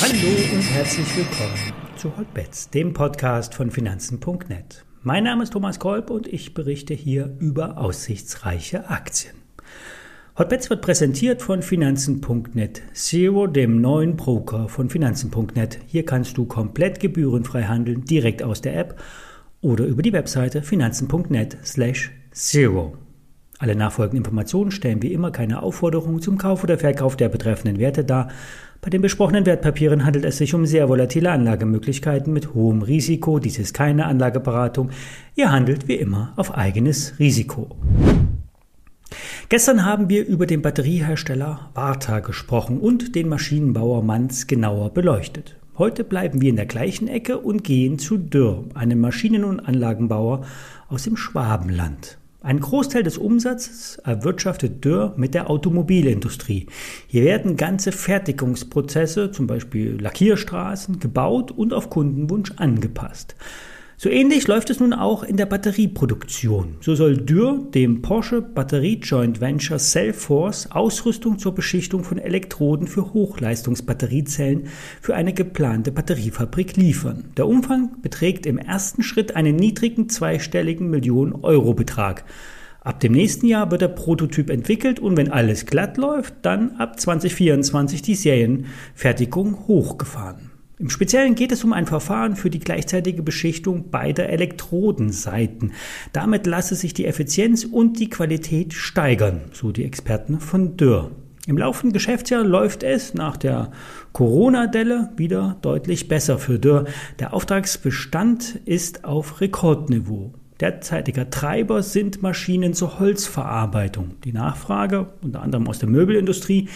Hallo und herzlich willkommen zu Hotbets, dem Podcast von Finanzen.net. Mein Name ist Thomas Kolb und ich berichte hier über aussichtsreiche Aktien. Hotbets wird präsentiert von Finanzen.net Zero, dem neuen Broker von Finanzen.net. Hier kannst du komplett gebührenfrei handeln, direkt aus der App oder über die Webseite finanzen.net slash zero. Alle nachfolgenden Informationen stellen wie immer keine Aufforderung zum Kauf oder Verkauf der betreffenden Werte dar. Bei den besprochenen Wertpapieren handelt es sich um sehr volatile Anlagemöglichkeiten mit hohem Risiko. Dies ist keine Anlageberatung. Ihr handelt wie immer auf eigenes Risiko. Gestern haben wir über den Batteriehersteller Varta gesprochen und den Maschinenbauer Manz genauer beleuchtet. Heute bleiben wir in der gleichen Ecke und gehen zu Dürr, einem Maschinen- und Anlagenbauer aus dem Schwabenland. Ein Großteil des Umsatzes erwirtschaftet Dürr mit der Automobilindustrie. Hier werden ganze Fertigungsprozesse, zum Beispiel Lackierstraßen, gebaut und auf Kundenwunsch angepasst. So ähnlich läuft es nun auch in der Batterieproduktion. So soll Dürr dem Porsche Batterie Joint Venture Cellforce Ausrüstung zur Beschichtung von Elektroden für Hochleistungsbatteriezellen für eine geplante Batteriefabrik liefern. Der Umfang beträgt im ersten Schritt einen niedrigen zweistelligen Millionen Euro Betrag. Ab dem nächsten Jahr wird der Prototyp entwickelt und wenn alles glatt läuft, dann ab 2024 die Serienfertigung hochgefahren. Im Speziellen geht es um ein Verfahren für die gleichzeitige Beschichtung beider Elektrodenseiten. Damit lasse sich die Effizienz und die Qualität steigern, so die Experten von Dürr. Im laufenden Geschäftsjahr läuft es nach der Corona-Delle wieder deutlich besser für Dürr. Der Auftragsbestand ist auf Rekordniveau. Derzeitiger Treiber sind Maschinen zur Holzverarbeitung. Die Nachfrage, unter anderem aus der Möbelindustrie,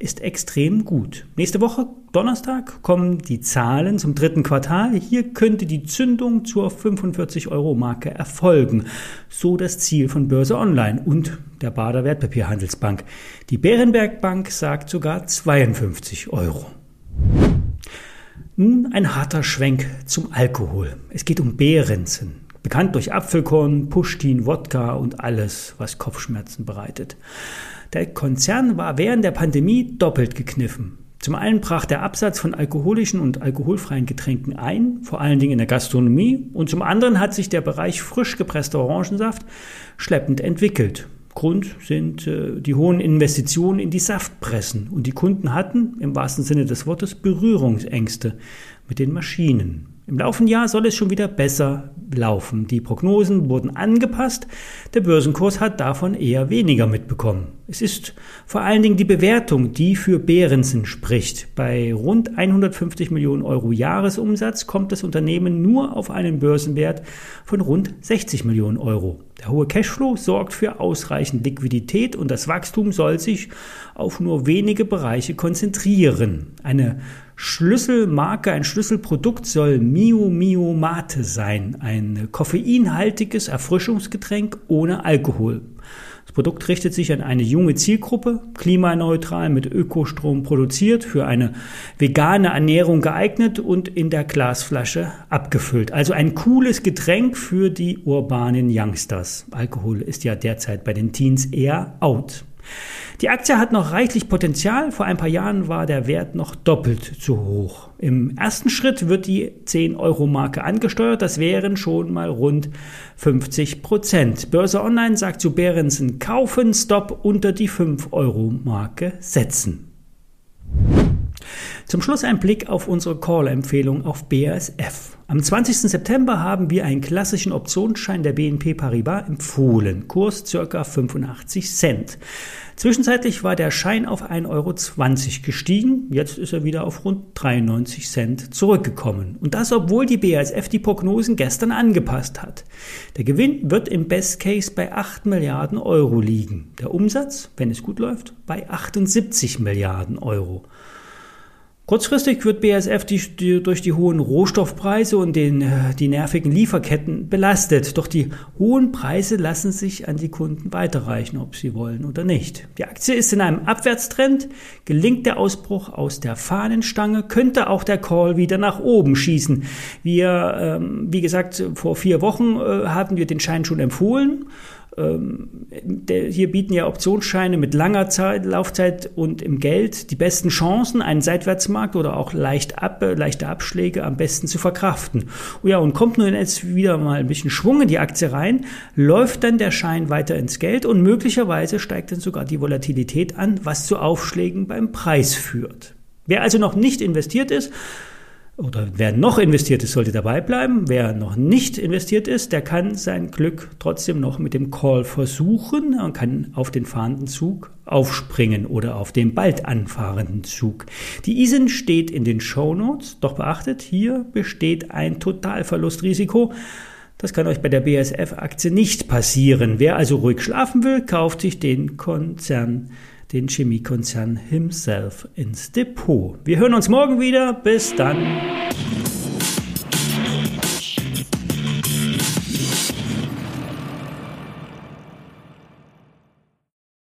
ist extrem gut. Nächste Woche, Donnerstag, kommen die Zahlen zum dritten Quartal. Hier könnte die Zündung zur 45-Euro-Marke erfolgen. So das Ziel von Börse Online und der Bader Wertpapierhandelsbank. Die Bärenberg Bank sagt sogar 52 Euro. Nun ein harter Schwenk zum Alkohol. Es geht um Behrensen. Bekannt durch Apfelkorn, Pushtin, Wodka und alles, was Kopfschmerzen bereitet. Der Konzern war während der Pandemie doppelt gekniffen. Zum einen brach der Absatz von alkoholischen und alkoholfreien Getränken ein, vor allen Dingen in der Gastronomie, und zum anderen hat sich der Bereich frisch gepresster Orangensaft schleppend entwickelt. Grund sind äh, die hohen Investitionen in die Saftpressen und die Kunden hatten im wahrsten Sinne des Wortes Berührungsängste mit den Maschinen. Im laufenden Jahr soll es schon wieder besser laufen. Die Prognosen wurden angepasst. Der Börsenkurs hat davon eher weniger mitbekommen. Es ist vor allen Dingen die Bewertung, die für Behrensen spricht. Bei rund 150 Millionen Euro Jahresumsatz kommt das Unternehmen nur auf einen Börsenwert von rund 60 Millionen Euro. Der hohe Cashflow sorgt für ausreichend Liquidität und das Wachstum soll sich auf nur wenige Bereiche konzentrieren. Eine Schlüsselmarke, ein Schlüsselprodukt soll Mio Mio Mate sein, ein koffeinhaltiges Erfrischungsgetränk ohne Alkohol. Das Produkt richtet sich an eine junge Zielgruppe, klimaneutral mit Ökostrom produziert, für eine vegane Ernährung geeignet und in der Glasflasche abgefüllt. Also ein cooles Getränk für die urbanen Youngsters. Alkohol ist ja derzeit bei den Teens eher out. Die Aktie hat noch reichlich Potenzial. Vor ein paar Jahren war der Wert noch doppelt zu hoch. Im ersten Schritt wird die 10-Euro-Marke angesteuert. Das wären schon mal rund 50 Prozent. Börse Online sagt zu Behrensen kaufen, Stop unter die 5-Euro-Marke setzen. Zum Schluss ein Blick auf unsere Call-Empfehlung auf BASF. Am 20. September haben wir einen klassischen Optionsschein der BNP Paribas empfohlen. Kurs ca. 85 Cent. Zwischenzeitlich war der Schein auf 1,20 Euro gestiegen. Jetzt ist er wieder auf rund 93 Cent zurückgekommen. Und das, obwohl die BASF die Prognosen gestern angepasst hat. Der Gewinn wird im Best Case bei 8 Milliarden Euro liegen. Der Umsatz, wenn es gut läuft, bei 78 Milliarden Euro. Kurzfristig wird BASF die, die, durch die hohen Rohstoffpreise und den, äh, die nervigen Lieferketten belastet. Doch die hohen Preise lassen sich an die Kunden weiterreichen, ob sie wollen oder nicht. Die Aktie ist in einem Abwärtstrend. Gelingt der Ausbruch aus der Fahnenstange, könnte auch der Call wieder nach oben schießen. Wir, ähm, wie gesagt, vor vier Wochen äh, hatten wir den Schein schon empfohlen. Ähm, hier bieten ja Optionsscheine mit langer Zeit, Laufzeit und im Geld die besten Chancen, einen Seitwärtsmarkt oder auch leicht ab, leichte Abschläge am besten zu verkraften. Oh ja, und kommt nun jetzt wieder mal ein bisschen Schwung in die Aktie rein, läuft dann der Schein weiter ins Geld und möglicherweise steigt dann sogar die Volatilität an, was zu Aufschlägen beim Preis führt. Wer also noch nicht investiert ist, oder wer noch investiert ist, sollte dabei bleiben. Wer noch nicht investiert ist, der kann sein Glück trotzdem noch mit dem Call versuchen und kann auf den fahrenden Zug aufspringen oder auf den bald anfahrenden Zug. Die ISIN steht in den Show Notes. Doch beachtet, hier besteht ein Totalverlustrisiko. Das kann euch bei der BSF-Aktie nicht passieren. wer also ruhig schlafen will, kauft sich den Konzern den Chemiekonzern himself ins Depot. Wir hören uns morgen wieder. Bis dann.